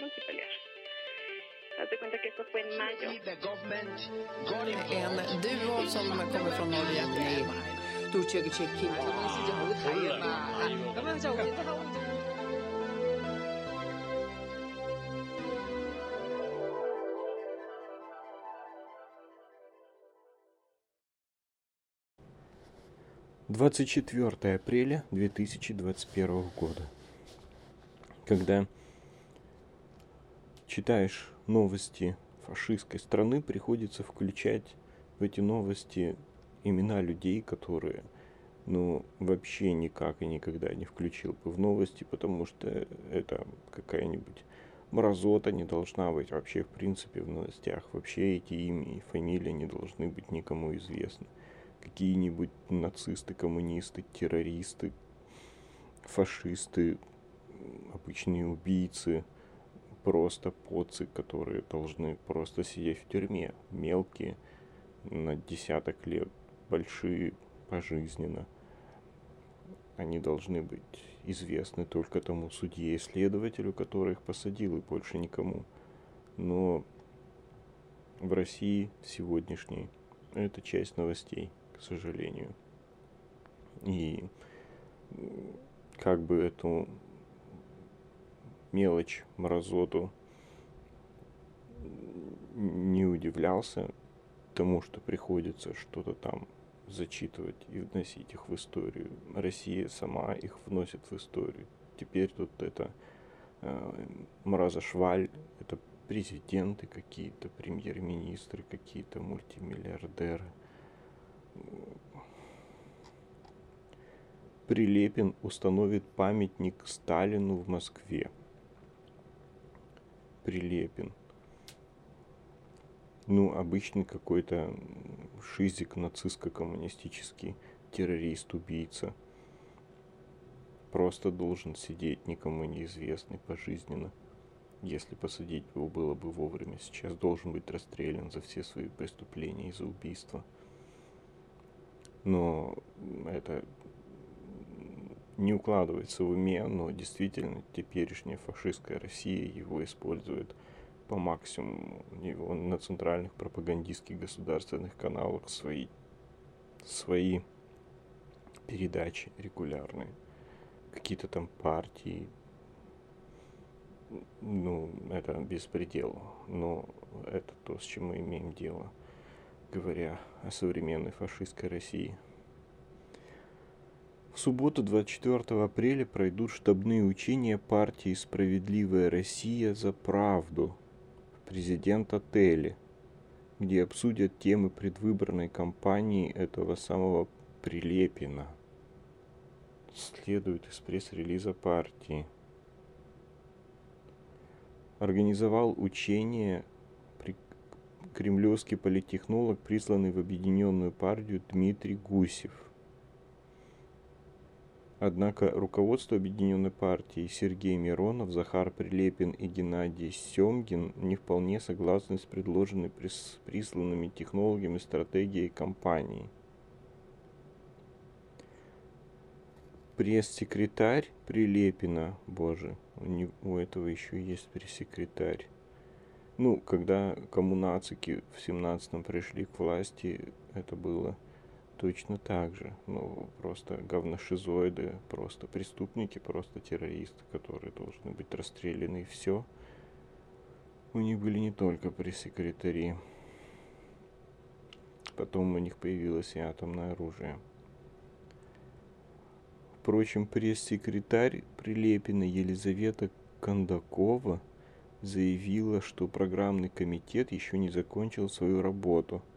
multipliers. Haz de cuenta que esto fue en mayo. En duo som kommer från Norge. Двадцать четвертое апреля две тысячи двадцать первого года. Когда читаешь новости фашистской страны, приходится включать в эти новости имена людей, которые ну, вообще никак и никогда не включил бы в новости, потому что это какая-нибудь мразота не должна быть вообще в принципе в новостях. Вообще эти имя и фамилии не должны быть никому известны. Какие-нибудь нацисты, коммунисты, террористы, фашисты, обычные убийцы, просто поцы, которые должны просто сидеть в тюрьме. Мелкие, на десяток лет, большие пожизненно. Они должны быть известны только тому судье и следователю, который их посадил, и больше никому. Но в России сегодняшней это часть новостей, к сожалению. И как бы эту мелочь, мразоту не удивлялся тому, что приходится что-то там зачитывать и вносить их в историю. Россия сама их вносит в историю. Теперь тут это э, Мраза Шваль, это президенты какие-то, премьер-министры какие-то, мультимиллиардеры. Прилепин установит памятник Сталину в Москве. Прилепин. Ну, обычный какой-то шизик нацистско-коммунистический террорист, убийца. Просто должен сидеть никому неизвестный пожизненно. Если посадить его было бы вовремя, сейчас должен быть расстрелян за все свои преступления и за убийство. Но это не укладывается в уме, но действительно теперешняя фашистская Россия его использует по максимуму. Его на центральных пропагандистских государственных каналах свои, свои передачи регулярные. Какие-то там партии. Ну, это беспредел. Но это то, с чем мы имеем дело, говоря о современной фашистской России. В субботу 24 апреля пройдут штабные учения партии «Справедливая Россия за правду» в президент-отеле, где обсудят темы предвыборной кампании этого самого Прилепина. Следует из пресс-релиза партии. Организовал учение кремлевский политтехнолог, присланный в объединенную партию Дмитрий Гусев. Однако руководство Объединенной партии Сергей Миронов, Захар Прилепин и Геннадий Семгин не вполне согласны с предложенной присланными технологиями стратегией компании. Пресс-секретарь Прилепина, боже, у, не, у этого еще есть пресс-секретарь. Ну, когда коммунацики в 17-м пришли к власти, это было точно так же. Ну, просто говношизоиды, просто преступники, просто террористы, которые должны быть расстреляны, и все. У них были не только пресс-секретари. Потом у них появилось и атомное оружие. Впрочем, пресс-секретарь Прилепина Елизавета Кондакова заявила, что программный комитет еще не закончил свою работу –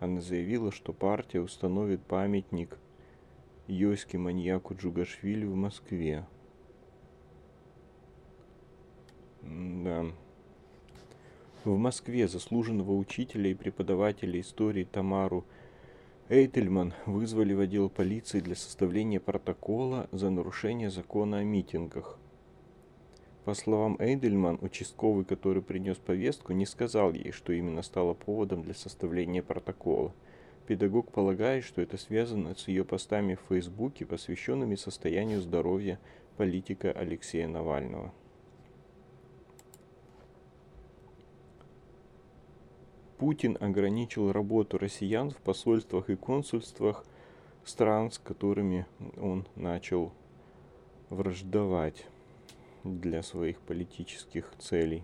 она заявила, что партия установит памятник Йоське маньяку Джугашвили в Москве. Да. В Москве заслуженного учителя и преподавателя истории Тамару Эйтельман вызвали в отдел полиции для составления протокола за нарушение закона о митингах. По словам Эйдельман, участковый, который принес повестку, не сказал ей, что именно стало поводом для составления протокола. Педагог полагает, что это связано с ее постами в Фейсбуке, посвященными состоянию здоровья политика Алексея Навального. Путин ограничил работу россиян в посольствах и консульствах стран, с которыми он начал враждовать для своих политических целей.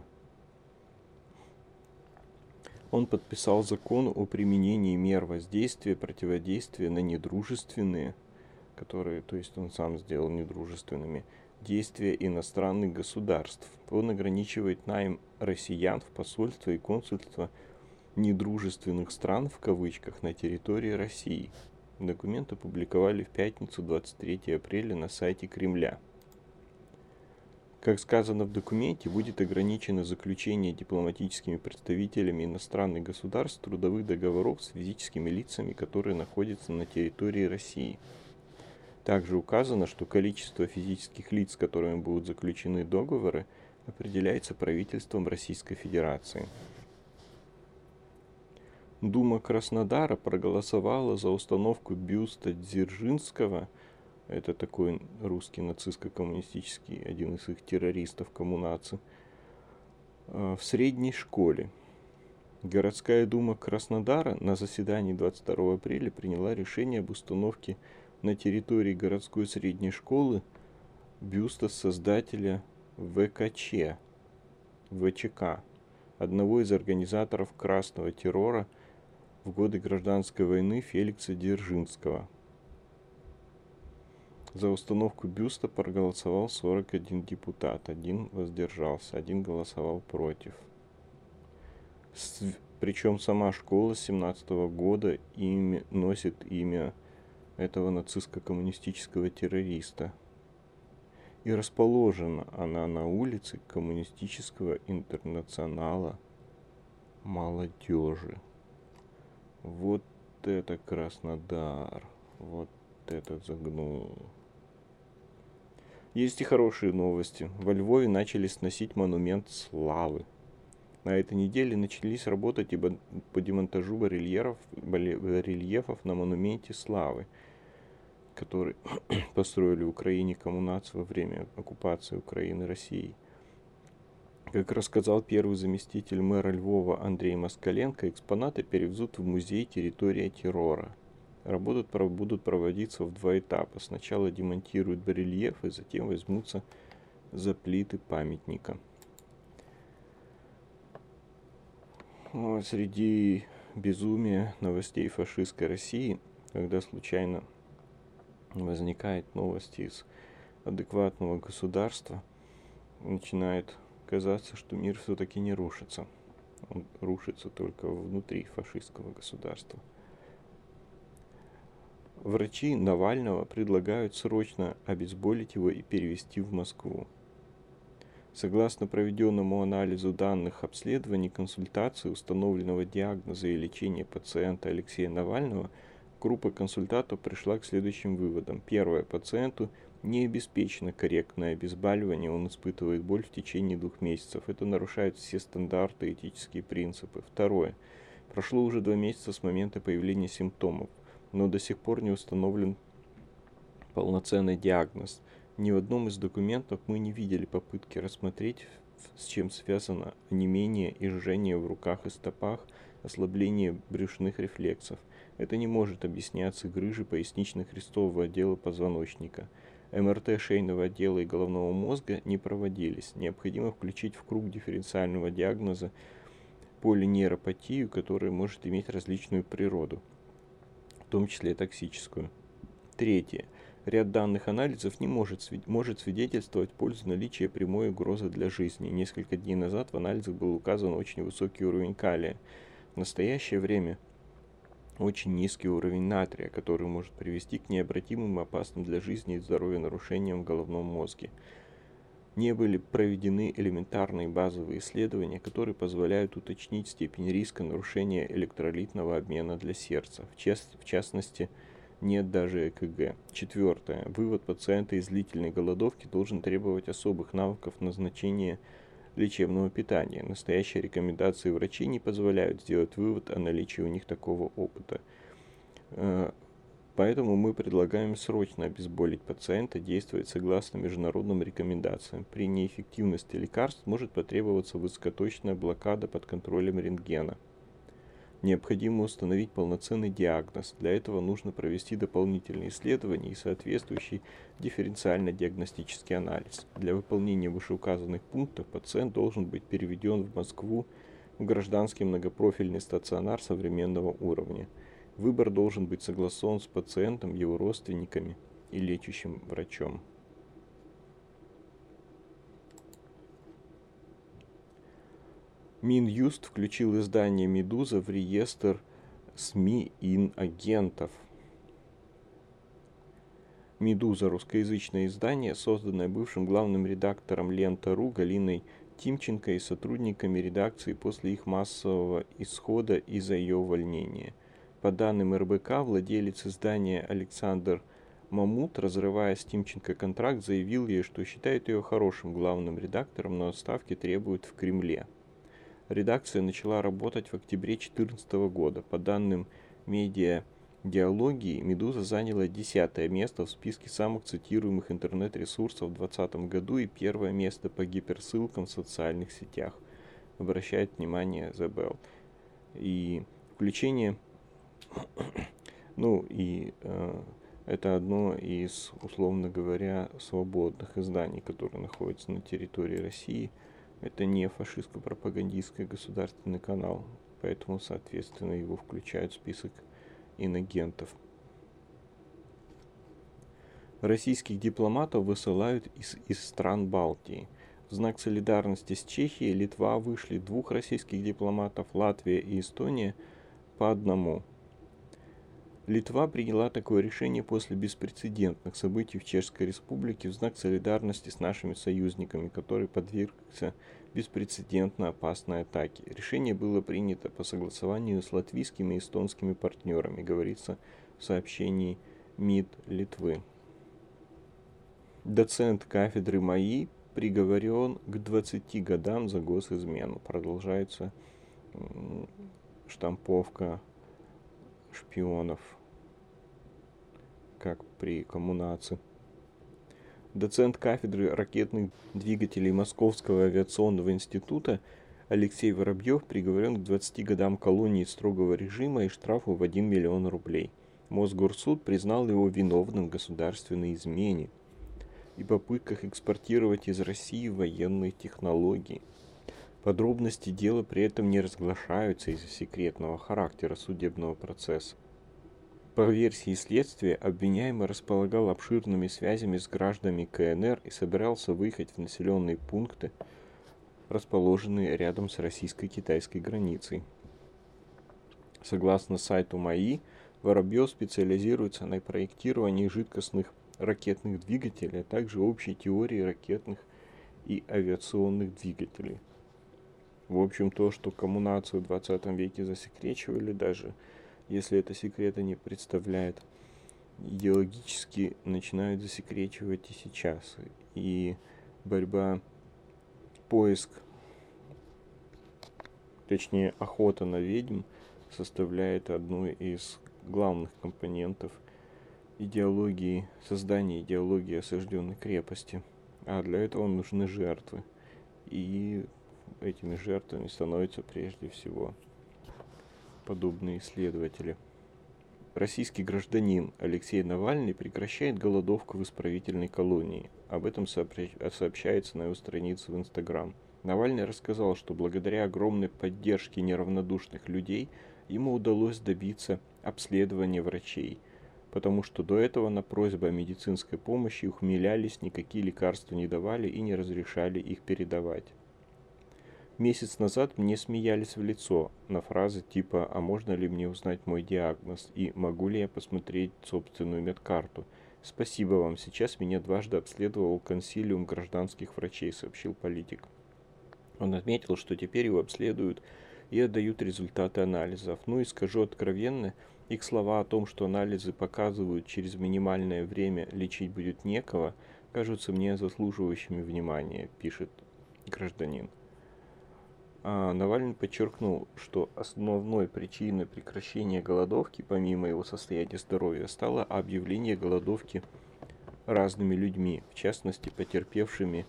Он подписал закон о применении мер воздействия, противодействия на недружественные, которые, то есть он сам сделал недружественными, действия иностранных государств. Он ограничивает найм россиян в посольство и консульство недружественных стран в кавычках на территории России. Документ опубликовали в пятницу 23 апреля на сайте Кремля. Как сказано в документе, будет ограничено заключение дипломатическими представителями иностранных государств трудовых договоров с физическими лицами, которые находятся на территории России. Также указано, что количество физических лиц, с которыми будут заключены договоры, определяется правительством Российской Федерации. Дума Краснодара проголосовала за установку бюста Дзержинского, это такой русский нацистско-коммунистический, один из их террористов коммунации, в средней школе. Городская дума Краснодара на заседании 22 апреля приняла решение об установке на территории городской средней школы бюста создателя ВКЧ, ВЧК, одного из организаторов красного террора – в годы гражданской войны Феликса Дзержинского. За установку бюста проголосовал 41 депутат, один воздержался, один голосовал против. С, причем сама школа с 17 года имя, носит имя этого нацистско-коммунистического террориста. И расположена она на улице коммунистического интернационала молодежи. Вот это Краснодар. Вот этот загнул. Есть и хорошие новости. Во Львове начали сносить монумент славы. На этой неделе начались работать и по демонтажу барельеров, барельефов на монументе славы, который построили в Украине коммунации во время оккупации Украины Россией. Как рассказал первый заместитель мэра Львова Андрей Москаленко, экспонаты перевезут в музей «Территория террора». Работы будут проводиться в два этапа. Сначала демонтируют барельефы, затем возьмутся за плиты памятника. Среди безумия новостей фашистской России, когда случайно возникает новости из адекватного государства, начинает казаться, что мир все-таки не рушится. Он рушится только внутри фашистского государства. Врачи Навального предлагают срочно обезболить его и перевести в Москву. Согласно проведенному анализу данных обследований, консультации, установленного диагноза и лечения пациента Алексея Навального, группа консультантов пришла к следующим выводам. Первое. Пациенту не обеспечено корректное обезболивание, он испытывает боль в течение двух месяцев. Это нарушает все стандарты и этические принципы. Второе. Прошло уже два месяца с момента появления симптомов, но до сих пор не установлен полноценный диагноз. Ни в одном из документов мы не видели попытки рассмотреть, с чем связано онемение и жжение в руках и стопах, ослабление брюшных рефлексов. Это не может объясняться грыжей пояснично-хрестового отдела позвоночника – МРТ шейного отдела и головного мозга не проводились. Необходимо включить в круг дифференциального диагноза полинейропатию, которая может иметь различную природу, в том числе токсическую. Третье. Ряд данных анализов не может, может свидетельствовать в пользу наличия прямой угрозы для жизни. Несколько дней назад в анализах был указан очень высокий уровень калия. В настоящее время – очень низкий уровень натрия, который может привести к необратимым опасным для жизни и здоровья нарушениям в головном мозге. Не были проведены элементарные базовые исследования, которые позволяют уточнить степень риска нарушения электролитного обмена для сердца, в, част, в частности, нет даже ЭКГ. Четвертое. Вывод пациента из длительной голодовки должен требовать особых навыков назначения лечебного питания. Настоящие рекомендации врачей не позволяют сделать вывод о наличии у них такого опыта. Поэтому мы предлагаем срочно обезболить пациента, действовать согласно международным рекомендациям. При неэффективности лекарств может потребоваться высокоточная блокада под контролем рентгена. Необходимо установить полноценный диагноз. Для этого нужно провести дополнительные исследования и соответствующий дифференциально-диагностический анализ. Для выполнения вышеуказанных пунктов пациент должен быть переведен в Москву в гражданский многопрофильный стационар современного уровня. Выбор должен быть согласован с пациентом, его родственниками и лечащим врачом. Минюст включил издание «Медуза» в реестр СМИ ин-агентов. «Медуза» – русскоязычное издание, созданное бывшим главным редактором «Лента.ру» Галиной Тимченко и сотрудниками редакции после их массового исхода из-за ее увольнения. По данным РБК, владелец издания Александр Мамут, разрывая с Тимченко контракт, заявил ей, что считает ее хорошим главным редактором, но отставки требует в Кремле. Редакция начала работать в октябре 2014 года. По данным медиа диалогии, «Медуза» заняла десятое место в списке самых цитируемых интернет-ресурсов в 2020 году и первое место по гиперссылкам в социальных сетях. Обращает внимание Забел. И включение, ну и э, это одно из, условно говоря, свободных изданий, которые находятся на территории России – это не фашистско-пропагандистский государственный канал, поэтому, соответственно, его включают в список инагентов. Российских дипломатов высылают из, из стран Балтии. В знак солидарности с Чехией Литва вышли двух российских дипломатов, Латвия и Эстония по одному – Литва приняла такое решение после беспрецедентных событий в Чешской Республике в знак солидарности с нашими союзниками, который подвергся беспрецедентно опасной атаке. Решение было принято по согласованию с латвийскими и эстонскими партнерами, говорится в сообщении МИД Литвы. Доцент кафедры МАИ приговорен к 20 годам за госизмену. Продолжается штамповка шпионов как при коммунации. Доцент кафедры ракетных двигателей Московского авиационного института Алексей Воробьев приговорен к 20 годам колонии строгого режима и штрафу в 1 миллион рублей. Мосгорсуд признал его виновным в государственной измене и попытках экспортировать из России военные технологии. Подробности дела при этом не разглашаются из-за секретного характера судебного процесса. По версии следствия, обвиняемый располагал обширными связями с гражданами КНР и собирался выехать в населенные пункты, расположенные рядом с российско-китайской границей. Согласно сайту МАИ, Воробьев специализируется на проектировании жидкостных ракетных двигателей, а также общей теории ракетных и авиационных двигателей. В общем, то, что коммунацию в 20 веке засекречивали даже – если это секрета не представляет, идеологически начинают засекречивать и сейчас. И борьба, поиск, точнее охота на ведьм составляет одну из главных компонентов идеологии, создания идеологии осажденной крепости. А для этого нужны жертвы. И этими жертвами становятся прежде всего подобные исследователи. Российский гражданин Алексей Навальный прекращает голодовку в исправительной колонии. Об этом сообщается на его странице в Инстаграм. Навальный рассказал, что благодаря огромной поддержке неравнодушных людей ему удалось добиться обследования врачей, потому что до этого на просьбу о медицинской помощи ухмелялись, никакие лекарства не давали и не разрешали их передавать. Месяц назад мне смеялись в лицо на фразы типа «А можно ли мне узнать мой диагноз?» и «Могу ли я посмотреть собственную медкарту?» «Спасибо вам, сейчас меня дважды обследовал консилиум гражданских врачей», — сообщил политик. Он отметил, что теперь его обследуют и отдают результаты анализов. Ну и скажу откровенно, их слова о том, что анализы показывают через минимальное время лечить будет некого, кажутся мне заслуживающими внимания, пишет гражданин. А Навальный подчеркнул, что основной причиной прекращения голодовки, помимо его состояния здоровья, стало объявление голодовки разными людьми, в частности потерпевшими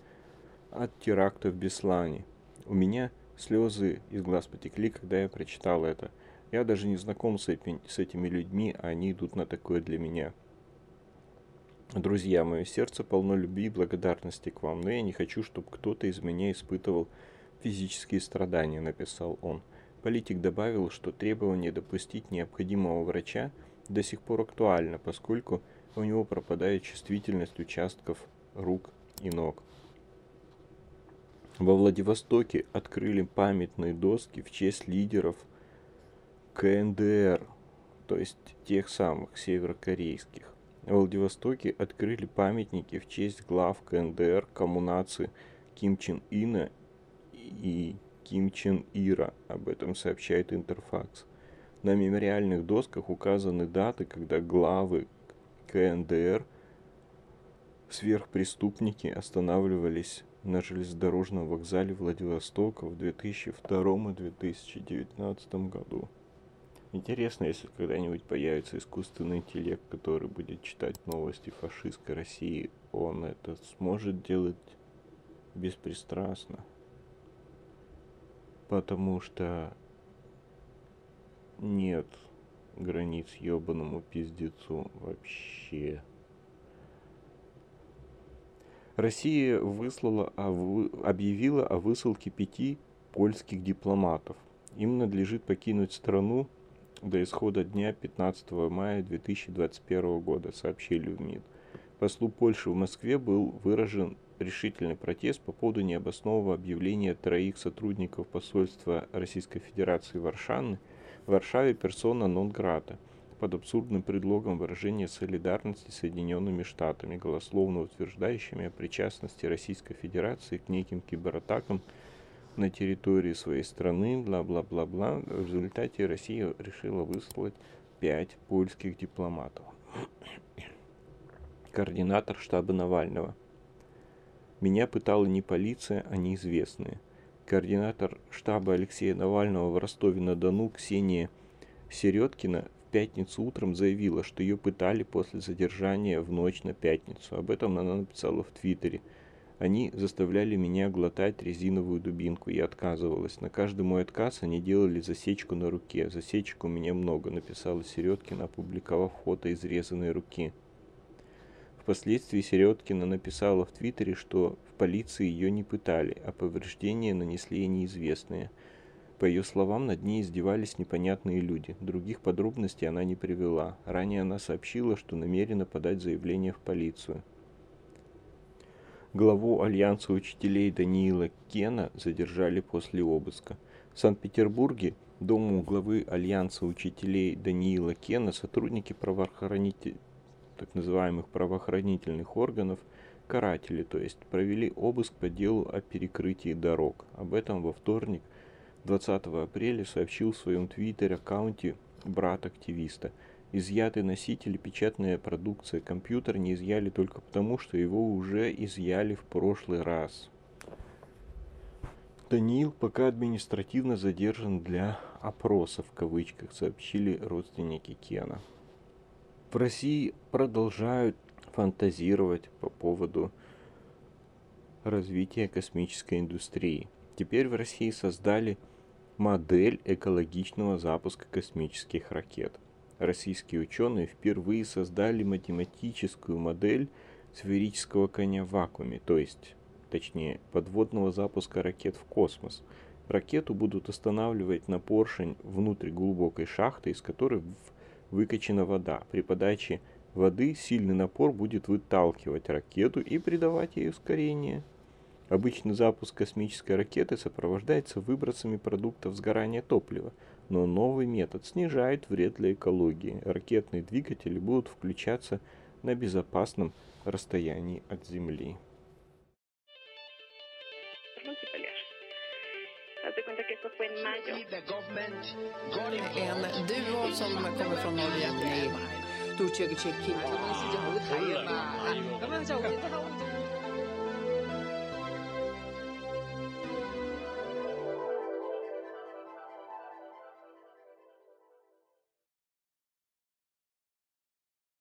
от теракта в Беслане. У меня слезы из глаз потекли, когда я прочитал это. Я даже не знаком с, этими, с этими людьми, а они идут на такое для меня. Друзья, мое сердце полно любви и благодарности к вам, но я не хочу, чтобы кто-то из меня испытывал физические страдания, написал он. Политик добавил, что требование допустить необходимого врача до сих пор актуально, поскольку у него пропадает чувствительность участков рук и ног. Во Владивостоке открыли памятные доски в честь лидеров КНДР, то есть тех самых северокорейских. В Владивостоке открыли памятники в честь глав КНДР коммунации Ким Чен Ина и Ким Чен Ира, об этом сообщает Интерфакс. На мемориальных досках указаны даты, когда главы КНДР сверхпреступники останавливались на железнодорожном вокзале Владивостока в 2002 и 2019 году. Интересно, если когда-нибудь появится искусственный интеллект, который будет читать новости фашистской России, он это сможет делать беспристрастно потому что нет границ ебаному пиздецу вообще. Россия выслала, объявила о высылке пяти польских дипломатов. Им надлежит покинуть страну до исхода дня 15 мая 2021 года, сообщили в МИД. Послу Польши в Москве был выражен решительный протест по поводу необоснованного объявления троих сотрудников посольства Российской Федерации в Варшаве, в Варшаве персона нон-грата под абсурдным предлогом выражения солидарности с Соединенными Штатами, голословно утверждающими о причастности Российской Федерации к неким кибератакам на территории своей страны, бла-бла-бла-бла. В результате Россия решила выслать пять польских дипломатов. Координатор штаба Навального – меня пытала не полиция, а неизвестные. Координатор штаба Алексея Навального в Ростове-на-Дону Ксения Середкина в пятницу утром заявила, что ее пытали после задержания в ночь на пятницу. Об этом она написала в Твиттере. Они заставляли меня глотать резиновую дубинку. Я отказывалась. На каждый мой отказ они делали засечку на руке. Засечек у меня много, написала Середкина, опубликовав фото изрезанной руки. Впоследствии Середкина написала в Твиттере, что в полиции ее не пытали, а повреждения нанесли неизвестные. По ее словам, над ней издевались непонятные люди. Других подробностей она не привела. Ранее она сообщила, что намерена подать заявление в полицию. Главу Альянса учителей Даниила Кена задержали после обыска. В Санкт-Петербурге дому главы Альянса учителей Даниила Кена сотрудники правоохранительных так называемых правоохранительных органов каратели, то есть провели обыск по делу о перекрытии дорог. Об этом во вторник, 20 апреля, сообщил в своем твиттер-аккаунте брат активиста. Изъятый носитель и печатная продукция компьютер не изъяли только потому, что его уже изъяли в прошлый раз. Даниил пока административно задержан для опроса в кавычках, сообщили родственники Кена в России продолжают фантазировать по поводу развития космической индустрии. Теперь в России создали модель экологичного запуска космических ракет. Российские ученые впервые создали математическую модель сферического коня в вакууме, то есть, точнее, подводного запуска ракет в космос. Ракету будут останавливать на поршень внутрь глубокой шахты, из которой в выкачана вода. При подаче воды сильный напор будет выталкивать ракету и придавать ей ускорение. Обычный запуск космической ракеты сопровождается выбросами продуктов сгорания топлива, но новый метод снижает вред для экологии. Ракетные двигатели будут включаться на безопасном расстоянии от Земли. Eso fue en mayo. En duo som kommer från Norge.